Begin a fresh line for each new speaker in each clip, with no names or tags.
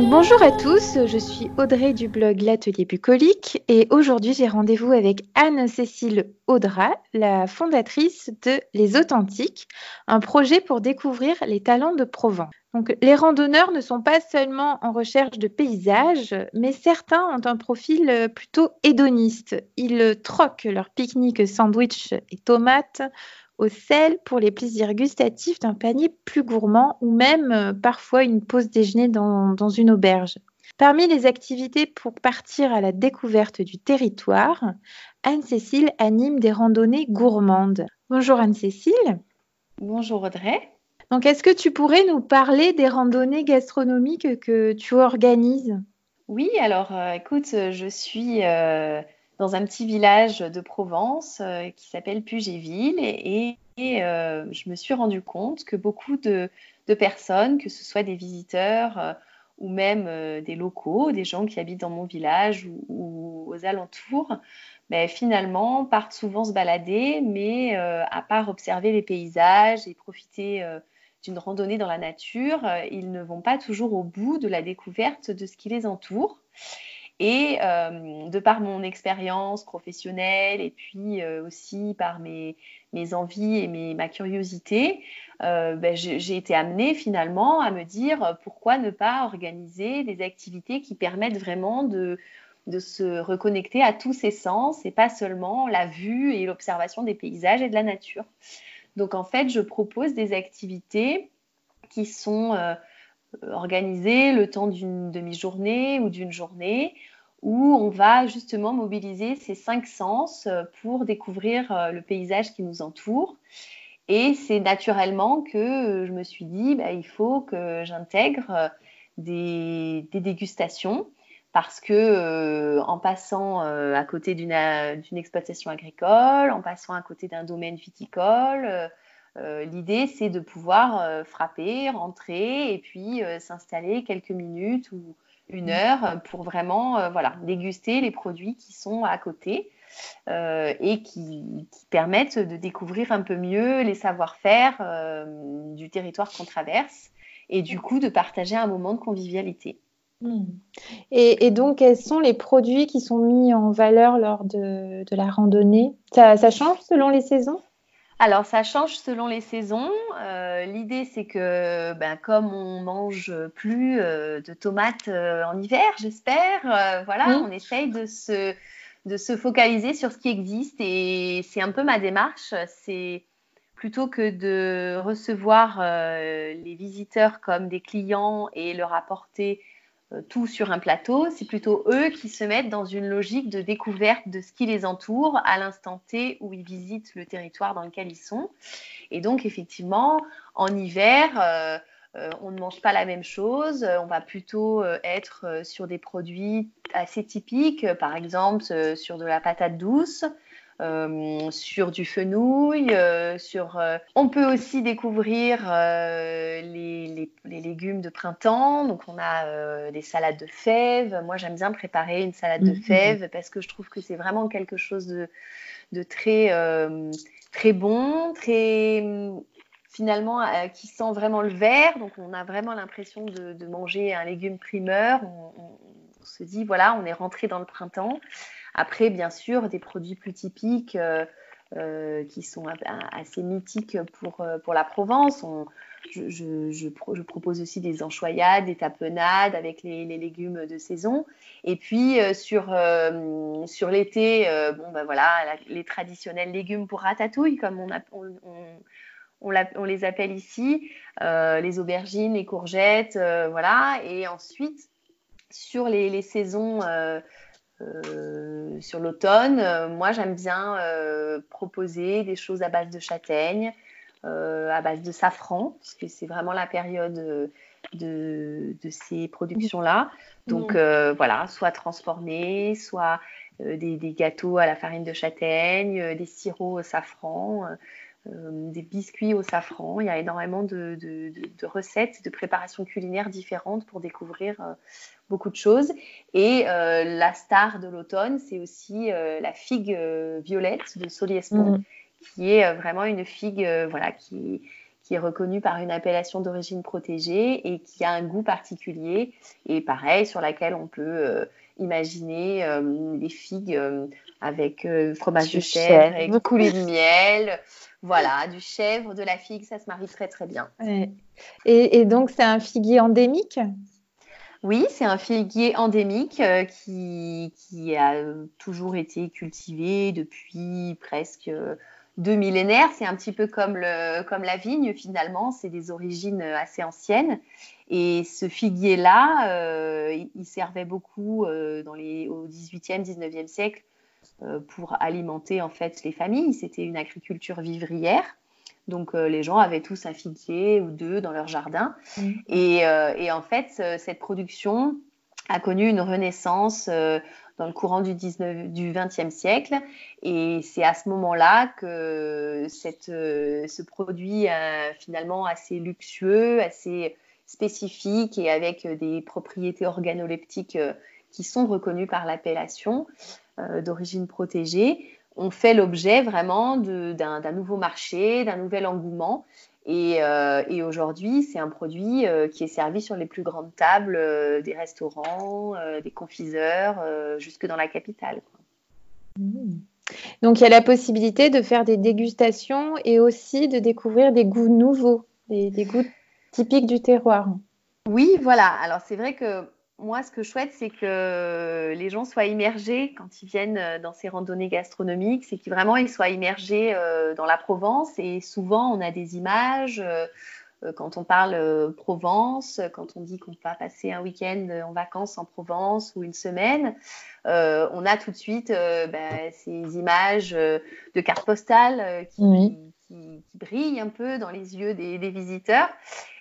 bonjour à tous, je suis Audrey du blog L'Atelier Bucolique et aujourd'hui j'ai rendez-vous avec Anne-Cécile Audra, la fondatrice de Les Authentiques, un projet pour découvrir les talents de Provence. Les randonneurs ne sont pas seulement en recherche de paysages, mais certains ont un profil plutôt hédoniste. Ils troquent leur pique-nique sandwich et tomates au sel pour les plaisirs gustatifs d'un panier plus gourmand ou même euh, parfois une pause déjeuner dans, dans une auberge. Parmi les activités pour partir à la découverte du territoire, Anne-Cécile anime des randonnées gourmandes. Bonjour Anne-Cécile.
Bonjour Audrey.
Donc, est-ce que tu pourrais nous parler des randonnées gastronomiques que tu organises?
Oui, alors euh, écoute, je suis euh, dans un petit village de Provence euh, qui s'appelle Pugéville et, euh, je me suis rendu compte que beaucoup de, personnes, que ce soit des visiteurs euh, ou même des locaux, des gens qui habitent dans mon village ou, aux alentours, ben, finalement partent souvent se balader, mais à part observer les paysages et profiter d'une randonnée dans la nature, ils ne vont pas toujours au bout de la découverte de ce qui les entoure. Et euh, de par mon expérience professionnelle et puis euh, aussi par mes, mes, envies et mes, ma curiosité, euh, ben, j'ai été amenée finalement à me dire pourquoi ne pas organiser des activités qui permettent vraiment de, de se reconnecter à tous ses sens et pas seulement la vue et l'observation des paysages et de la nature. Donc en fait, je propose des activités qui sont organiser le temps d'une demi-journée ou d'une journée où on va justement mobiliser ces cinq sens euh, pour découvrir euh, le paysage qui nous entoure. Et c'est naturellement que euh, je me suis dit, bah, il faut que j'intègre des, dégustations parce que en passant à côté d'une exploitation agricole, en passant à côté d'un domaine viticole, euh, l'idée, c'est de pouvoir euh, frapper, rentrer et puis euh, s'installer quelques minutes ou une heure pour vraiment voilà, déguster les produits qui sont à côté et qui, permettent de découvrir un peu mieux les savoir-faire du territoire qu'on traverse et du coup de partager un moment de convivialité.
Hmm. Et, donc, quels sont les produits qui sont mis en valeur lors de, la randonnée? Ça change selon les saisons?
Alors, ça change selon les saisons. Euh, l'idée, c'est que, ben, comme on mange plus euh, de tomates euh, en hiver, j'espère, voilà, on essaye de se, de se focaliser sur ce qui existe. Et c'est un peu ma démarche. C'est plutôt que de recevoir les visiteurs comme des clients et leur apporter tout sur un plateau, c'est plutôt eux qui se mettent dans une logique de découverte de ce qui les entoure à l'instant T où ils visitent le territoire dans lequel ils sont. Et donc, effectivement, en hiver, euh, euh, on ne mange pas la même chose. On va plutôt être sur des produits assez typiques, par exemple sur de la patate douce, euh, sur du fenouil, euh, sur. Euh, on peut aussi découvrir les, légumes de printemps. Donc on a des salades de fèves. Moi j'aime bien préparer une salade de mhm. fèves parce que je trouve que c'est vraiment quelque chose de, très très bon, très finalement qui sent vraiment le vert. Donc on a vraiment l'impression de, manger un légume primeur. on, se dit voilà, on est rentré dans le printemps. Après, bien sûr, des produits plus typiques euh, euh, qui sont assez mythiques pour, euh, pour la Provence. je, propose aussi des enchoyades, des tapenades avec les, légumes de saison. Et puis sur, sur l'été, bon, ben voilà, les traditionnels légumes pour ratatouille, comme on, on, on, les appelle ici, les aubergines, les courgettes, voilà. Et ensuite, sur les, les saisons euh, sur l'automne, euh, moi j'aime bien euh, proposer des choses à base de châtaigne, à base de safran, parce que c'est vraiment la période de, ces productions-là. Donc voilà, soit transformés, soit des, gâteaux à la farine de châtaigne, des sirops au safran. des biscuits au safran. Il y a énormément de, de recettes, de préparations culinaires différentes pour découvrir beaucoup de choses. Et euh, la star de l'automne, c'est aussi euh, la figue euh, violette de Soliespont, mm. qui est vraiment une figue voilà, qui, qui est reconnu par une appellation d'origine protégée et qui a un goût particulier. Et pareil, sur laquelle on peut euh, imaginer euh, des figues euh, avec fromage de chèvre, et coulée de miel. Voilà, du chèvre, de la figue, ça se marie très très bien.
Et, donc c'est un figuier endémique?
Oui, c'est un figuier endémique qui, qui, a toujours été cultivé depuis presque deux millénaires. C'est un petit peu comme, le, comme la vigne finalement, c'est des origines assez anciennes. Et ce figuier-là, euh, il servait beaucoup euh, dans les, au 18e, 19e siècle euh, pour alimenter en fait les familles. C'était une agriculture vivrière. Donc les gens avaient tous un figuier ou deux dans leur jardin. Mmh. Et, et, en fait, cette production a connu une renaissance dans le courant du, 19, du 20e siècle. Et c'est à ce moment-là que euh, ce produit euh, finalement assez luxueux, assez spécifique et avec des propriétés organoleptiques euh, qui sont reconnues par l'appellation d'origine protégée, ont fait l'objet vraiment d'un nouveau marché, d'un nouvel engouement. Euh, et, aujourd'hui, c'est un produit euh, qui est servi sur les plus grandes tables euh, des restaurants, des confiseurs, jusque dans la capitale.
Mmh. Donc, il y a la possibilité de faire des dégustations et aussi de découvrir des goûts nouveaux, des goûts typiques du terroir.
Oui, voilà. Alors, c'est vrai que moi, ce que je souhaite, c'est que les gens soient immergés quand ils viennent euh, dans ces randonnées gastronomiques, c'est qu'ils vraiment ils soient immergés euh, dans la Provence. Et souvent, on a des images. Euh, quand on parle Provence, quand on dit qu'on va passer un week-end en vacances en Provence ou une semaine, on a tout de suite bah, ces images de cartes postales qui, brillent un peu dans les yeux des visiteurs.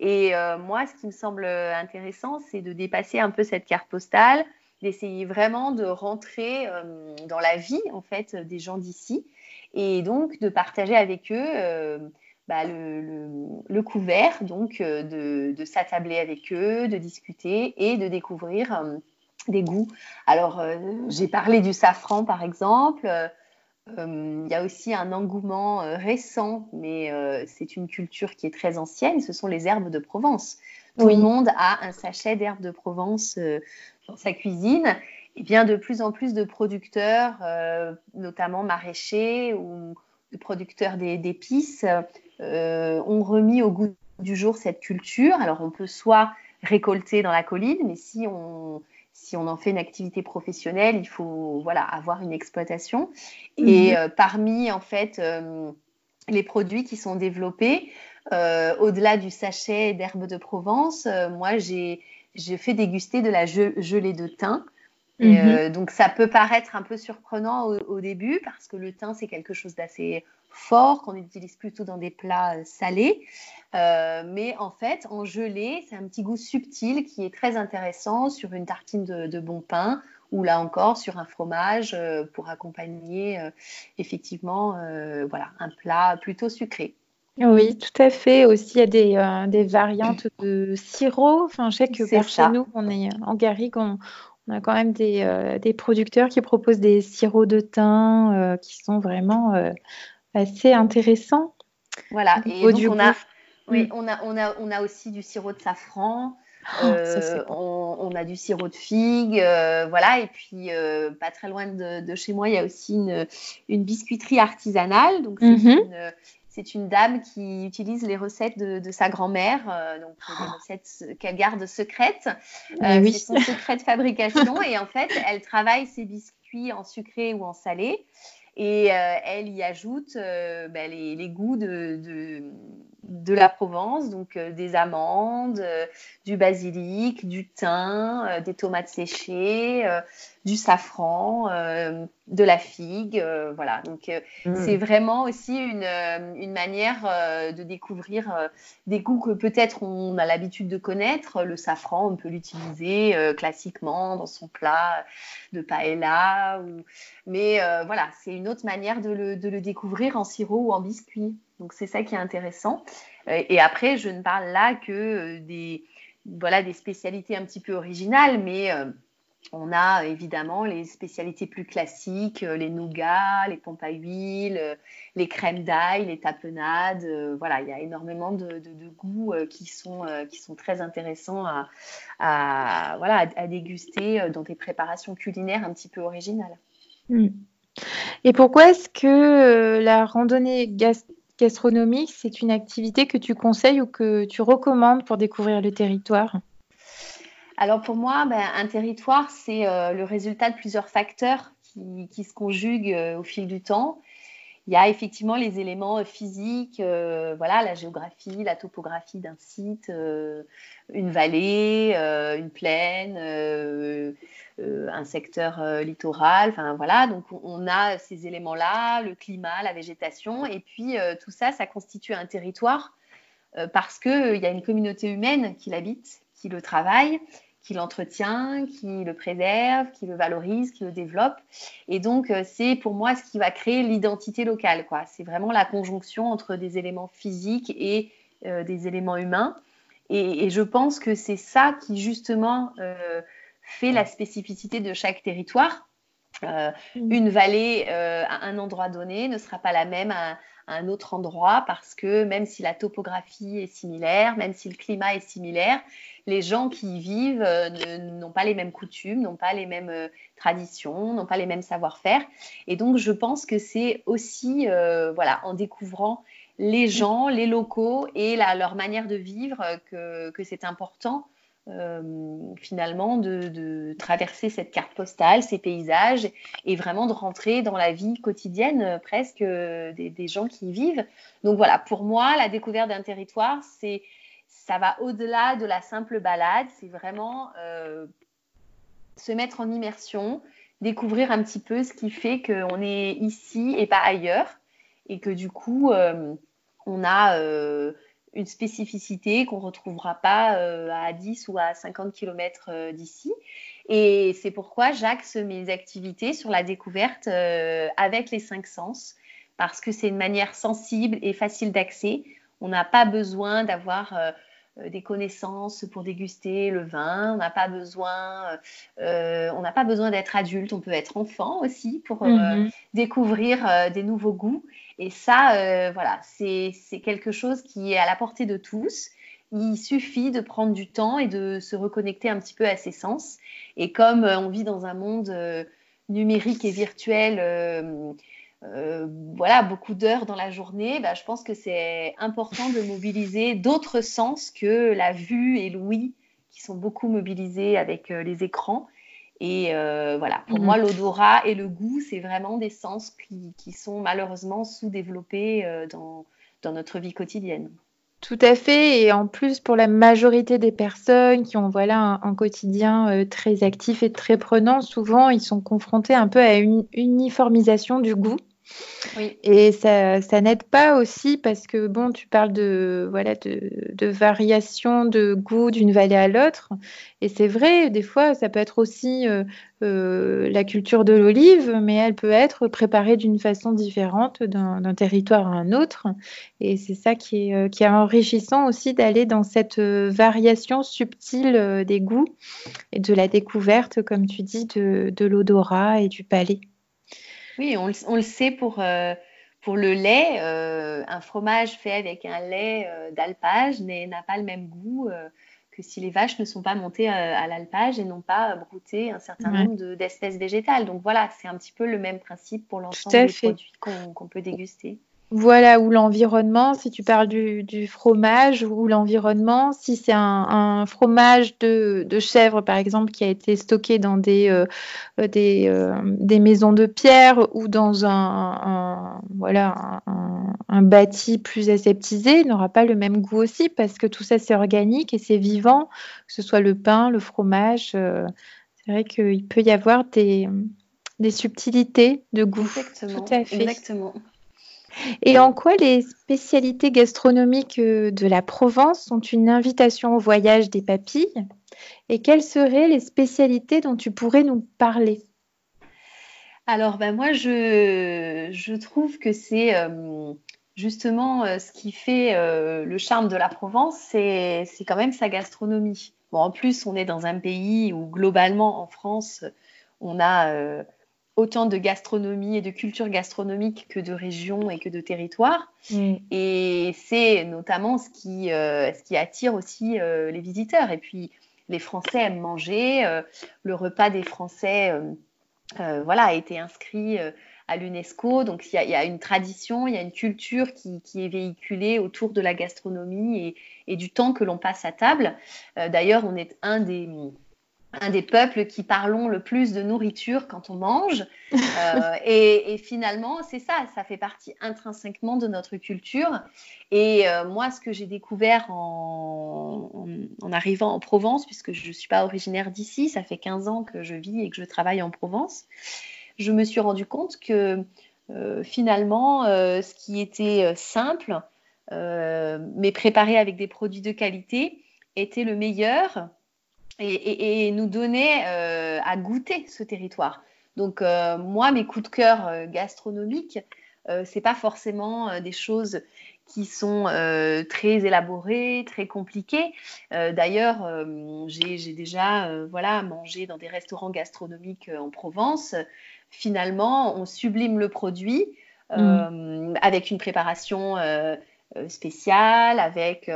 Et euh, moi, ce qui me semble intéressant, c'est de dépasser un peu cette carte postale, d'essayer vraiment de rentrer euh, dans la vie en fait des gens d'ici, et donc de partager avec eux. Euh, bah, le, couvert, donc de s'attabler avec eux, de discuter et de découvrir des goûts. Alors, j'ai parlé du safran, par exemple. Euh, il y a aussi un engouement euh, récent, mais euh, c'est une culture qui est très ancienne, ce sont les herbes de Provence. Tout le monde a un sachet d'herbes de Provence dans sa cuisine. Et bien de plus en plus de producteurs, notamment maraîchers ou de producteurs d'épices, ont remis au goût du jour cette culture. Alors on peut soit récolter dans la colline, mais si on, si on en fait une activité professionnelle, il faut voilà, avoir une exploitation. Et mhm. euh, parmi en fait euh, les produits qui sont développés, euh, au-delà du sachet d'herbe de Provence, moi j'ai fait déguster de la gelée de thym. Mhm. donc ça peut paraître un peu surprenant au début parce que le thym c'est quelque chose d'assez fort qu'on utilise plutôt dans des plats euh, salés. Euh, mais en fait, en gelée, c'est un petit goût subtil qui est très intéressant sur une tartine de, bon pain ou là encore sur un fromage euh, pour accompagner effectivement voilà, un plat plutôt sucré.
Oui, tout à fait. Aussi, il y a des, des variantes de sirop. Enfin, je sais que par chez nous, on est en Garrigue, on, a quand même des, des, producteurs qui proposent des sirops de thym qui sont vraiment assez intéressant.
Voilà, et donc on a, oui, mm. on, a, on, a, on a aussi du sirop de safran. Oh, euh, on, a du sirop de figue, euh, voilà, et puis euh, pas très loin de, chez moi, il y a aussi une, une biscuiterie artisanale. Donc, c'est une, mhm. dame qui utilise les recettes de, sa grand-mère, donc des oh. recettes qu'elle garde secrètes. oui. C'est son secret de fabrication, et en fait, elle travaille ses biscuits en sucré ou en salé. Et euh, elle y ajoute euh, ben, les, goûts de, de, la Provence, donc euh, des amandes, du basilic, du thym, des tomates séchées, du safran, euh, de la figue, euh, voilà. Donc euh, mm. c'est vraiment aussi une, une manière de découvrir des goûts que peut-être on a l'habitude de connaître. Le safran, on peut l'utiliser classiquement dans son plat de paella, ou... mais voilà, c'est une autre manière de le, de le, découvrir en sirop ou en biscuit. Donc c'est ça qui est intéressant. et après, je ne parle là que des voilà des spécialités un petit peu originales, mais on a évidemment les spécialités plus classiques, euh, les nougats, les pompes à huile, euh, les crèmes d'ail, les tapenades. Euh, voilà, il y a énormément de, goûts qui, sont, qui sont très intéressants à, voilà, à, déguster dans des préparations culinaires un petit peu originales.
Hmm. Et pourquoi est-ce que la randonnée gastronomique, c'est une activité que tu conseilles ou que tu recommandes pour découvrir le territoire?
Alors pour moi, ben, un territoire, c'est euh, le résultat de plusieurs facteurs qui, se conjuguent euh, au fil du temps. Il y a effectivement les éléments euh, physiques, voilà, la géographie, la topographie d'un site, une vallée, une plaine, un secteur littoral. Enfin voilà, donc on a ces éléments-là, le climat, la végétation, et puis tout ça, ça constitue un territoire parce qu'il y a une communauté humaine qui l'habite, qui le travaille qui l'entretient, qui le préserve, qui le valorise, qui le développe. Et donc, euh, c'est pour moi ce qui va créer l'identité locale. C'est vraiment la conjonction entre des éléments physiques et euh, des éléments humains. Et, je pense que c'est ça qui, justement, euh, fait la spécificité de chaque territoire. Mm. une vallée à un endroit donné ne sera pas la même à, un autre endroit parce que même si la topographie est similaire, même si le climat est similaire, les gens qui y vivent euh, n'ont pas les mêmes coutumes, n'ont pas les mêmes euh, traditions, n'ont pas les mêmes savoir-faire. Et donc, je pense que c'est aussi, euh, voilà, en découvrant les gens, les locaux et leur manière de vivre que, c'est important. Finalement de, traverser cette carte postale, ces paysages et vraiment de rentrer dans la vie quotidienne presque des, des gens qui y vivent. Donc voilà, pour moi, la découverte d'un territoire, c'est ça va au-delà de la simple balade. C'est vraiment euh, se mettre en immersion, découvrir un petit peu ce qui fait qu'on est ici et pas ailleurs. Et que du coup, euh, on a euh, une spécificité qu'on ne retrouvera pas à 10 ou à 50 km d'ici. Et c'est pourquoi j'axe mes activités sur la découverte avec les cinq sens, parce que c'est une manière sensible et facile d'accès. On n'a pas besoin d'avoir euh, des connaissances pour déguster le vin. On n'a pas besoin, euh, on n'a pas besoin d'être adulte. On peut être enfant aussi pour euh, mhm. découvrir des nouveaux goûts. Et ça, voilà, c'est quelque chose qui est à la portée de tous. Il suffit de prendre du temps et de se reconnecter un petit peu à ses sens. Et comme on vit dans un monde numérique et virtuel euh, voilà, beaucoup d'heures dans la journée, bah, je pense que c'est important de mobiliser d'autres sens que la vue et l'ouïe, qui sont beaucoup mobilisés avec euh, les écrans. Et euh, voilà, pour mhm. moi, l'odorat et le goût, c'est vraiment des sens qui, sont malheureusement sous-développés dans, notre vie quotidienne.
Tout à fait. Et en plus, pour la majorité des personnes qui ont voilà, un, quotidien très actif et très prenant, souvent, ils sont confrontés un peu à une uniformisation du goût. Et ça, ça n'aide pas aussi parce que, bon, tu parles de, voilà, de, de variation de goût d'une vallée à l'autre. Et c'est vrai, des fois, ça peut être aussi euh, euh, la culture de l'olive, mais elle peut être préparée d'une façon différente d'un territoire à un autre. Et c'est ça qui est, euh, qui est enrichissant aussi d'aller dans cette variation subtile des goûts et de la découverte, comme tu dis, de, de l'odorat et du palais.
Oui, on, le sait pour, euh, pour le lait. Euh, un fromage fait avec un lait euh, d'alpage n'a pas le même goût que si les vaches ne sont pas montées à, l'alpage et n'ont pas brouté un certain nombre d'espèces végétales. Donc voilà, c'est un petit peu le même principe pour l'ensemble des produits qu'on peut déguster.
Voilà, ou l'environnement, si tu parles du, fromage, ou l'environnement, si c'est un, fromage de, chèvre, par exemple, qui a été stocké dans des, euh, euh, euh, des, maisons de pierre ou dans un, voilà, un, bâti plus aseptisé, n'aura pas le même goût aussi, parce que tout ça, c'est organique et c'est vivant, que ce soit le pain, le fromage. c'est vrai qu'il peut y avoir des, des subtilités de goût.
Exactement. Tout à fait. Exactement.
Et en quoi les spécialités gastronomiques euh, de la Provence sont une invitation au voyage des papilles Et quelles seraient les spécialités dont tu pourrais nous parler?
Alors, ben moi, je, je trouve que c'est euh, justement euh, ce qui fait le charme de la Provence, c'est quand même sa gastronomie. Bon, en plus, on est dans un pays où globalement, en France, on a autant de gastronomie et de culture gastronomique que de régions et que de territoires. Mm. Et c'est notamment ce qui, euh, ce qui attire aussi euh, les visiteurs. Et puis, les Français aiment manger. Euh, le repas des Français voilà, a été inscrit à l'UNESCO. Donc, il y, a une tradition, il y a une culture qui, qui, est véhiculée autour de la gastronomie et, et du temps que l'on passe à table. D'ailleurs, on est un des un des peuples qui parlons le plus de nourriture quand on mange. Euh, et, finalement, c'est ça, ça fait partie intrinsèquement de notre culture. Et euh, moi, ce que j'ai découvert en, arrivant en Provence, puisque je ne suis pas originaire d'ici, ça fait 15 ans que je vis et que je travaille en Provence, je me suis rendu compte que euh, finalement, ce qui était simple, mais préparé avec des produits de qualité, était le meilleur et, nous donner euh, à goûter ce territoire. Donc euh, moi, mes coups de cœur euh, gastronomiques, c'est pas forcément des choses qui sont très élaborées, très compliquées. D'ailleurs, j'ai déjà voilà mangé dans des restaurants gastronomiques en Provence. Finalement, on sublime le produit mm. avec une préparation spéciale, avec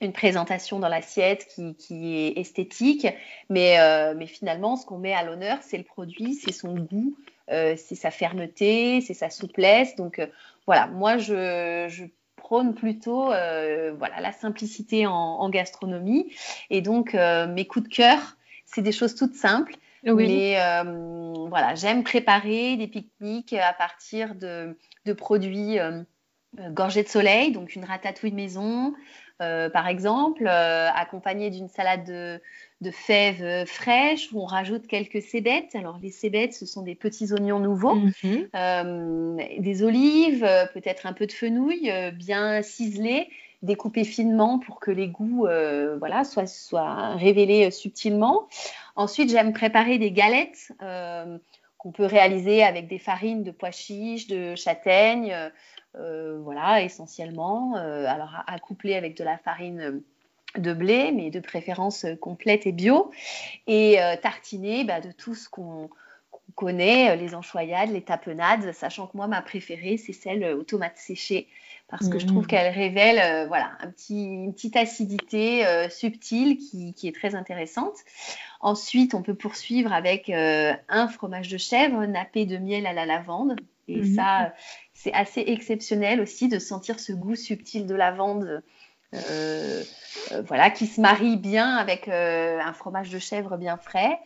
une présentation dans l'assiette qui, est esthétique, mais, euh, mais finalement, ce qu'on met à l'honneur, c'est le produit, c'est son goût, euh, c'est sa fermeté, c'est sa souplesse. Donc euh, voilà, moi, je, prône plutôt voilà, la simplicité en, gastronomie. Et donc, mes coups de cœur, c'est des choses toutes simples. Mais voilà, j'aime préparer des pique-niques à partir de, de produits gorgés de soleil, donc une ratatouille maison, euh, par exemple, euh, accompagné d'une salade de, fèves fraîches où on rajoute quelques cébettes. Alors les cébettes, ce sont des petits oignons nouveaux, mhm. euh, des olives, peut-être un peu de fenouil, bien ciselées, découpées finement pour que les goûts voilà, soient, soient, révélés subtilement. Ensuite, j'aime préparer des galettes qu'on peut réaliser avec des farines de pois chiches, de châtaignes. Euh, voilà, essentiellement. Euh, alors, à, coupler avec de la farine de blé, mais de préférence complète et bio, et euh, tartiner bah, de tout ce qu'on connaît, les enchoyades, les tapenades, sachant que moi, ma préférée, c'est celle aux tomates séchées, parce que je trouve mmh. qu'elle révèle voilà, un petit, une petite acidité subtile qui, qui, est très intéressante. Ensuite, on peut poursuivre avec un fromage de chèvre nappé de miel à la lavande. Et mmh. ça, c'est assez exceptionnel aussi de sentir ce goût subtil de lavande. Euh, euh, voilà, qui se marie bien avec euh, un fromage de chèvre bien frais.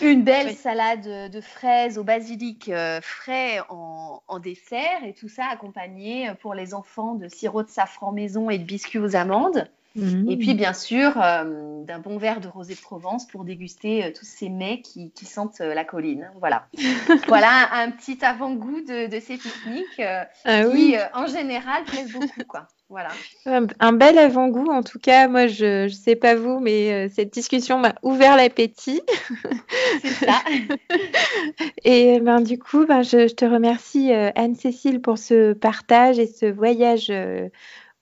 Une belle salade de fraises au basilic frais en, en, dessert et tout ça accompagné pour les enfants de sirop de safran maison et de biscuits aux amandes. Et puis, bien sûr, euh, d'un bon verre de rosé de Provence pour déguster euh, tous ces mets qui, sentent euh, la colline. Voilà. voilà un, petit avant-goût de, ces pique-niques ah qui, en général, plaisent beaucoup. Quoi. Voilà.
Un, bel avant-goût, en tout cas. Moi, je ne sais pas vous, mais cette discussion m'a ouvert l'appétit. C'est ça. et ben, du coup, ben, je, je, te remercie, Anne-Cécile, pour ce partage et ce voyage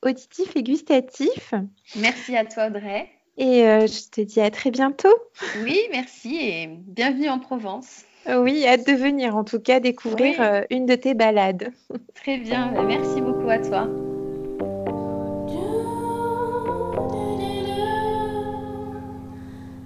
auditif et gustatif.
Merci à toi, Audrey.
Et euh, je te dis à très bientôt.
Oui, merci et bienvenue en Provence.
Oui, hâte de venir en tout cas découvrir euh, une de tes balades.
Très bien, merci beaucoup à toi.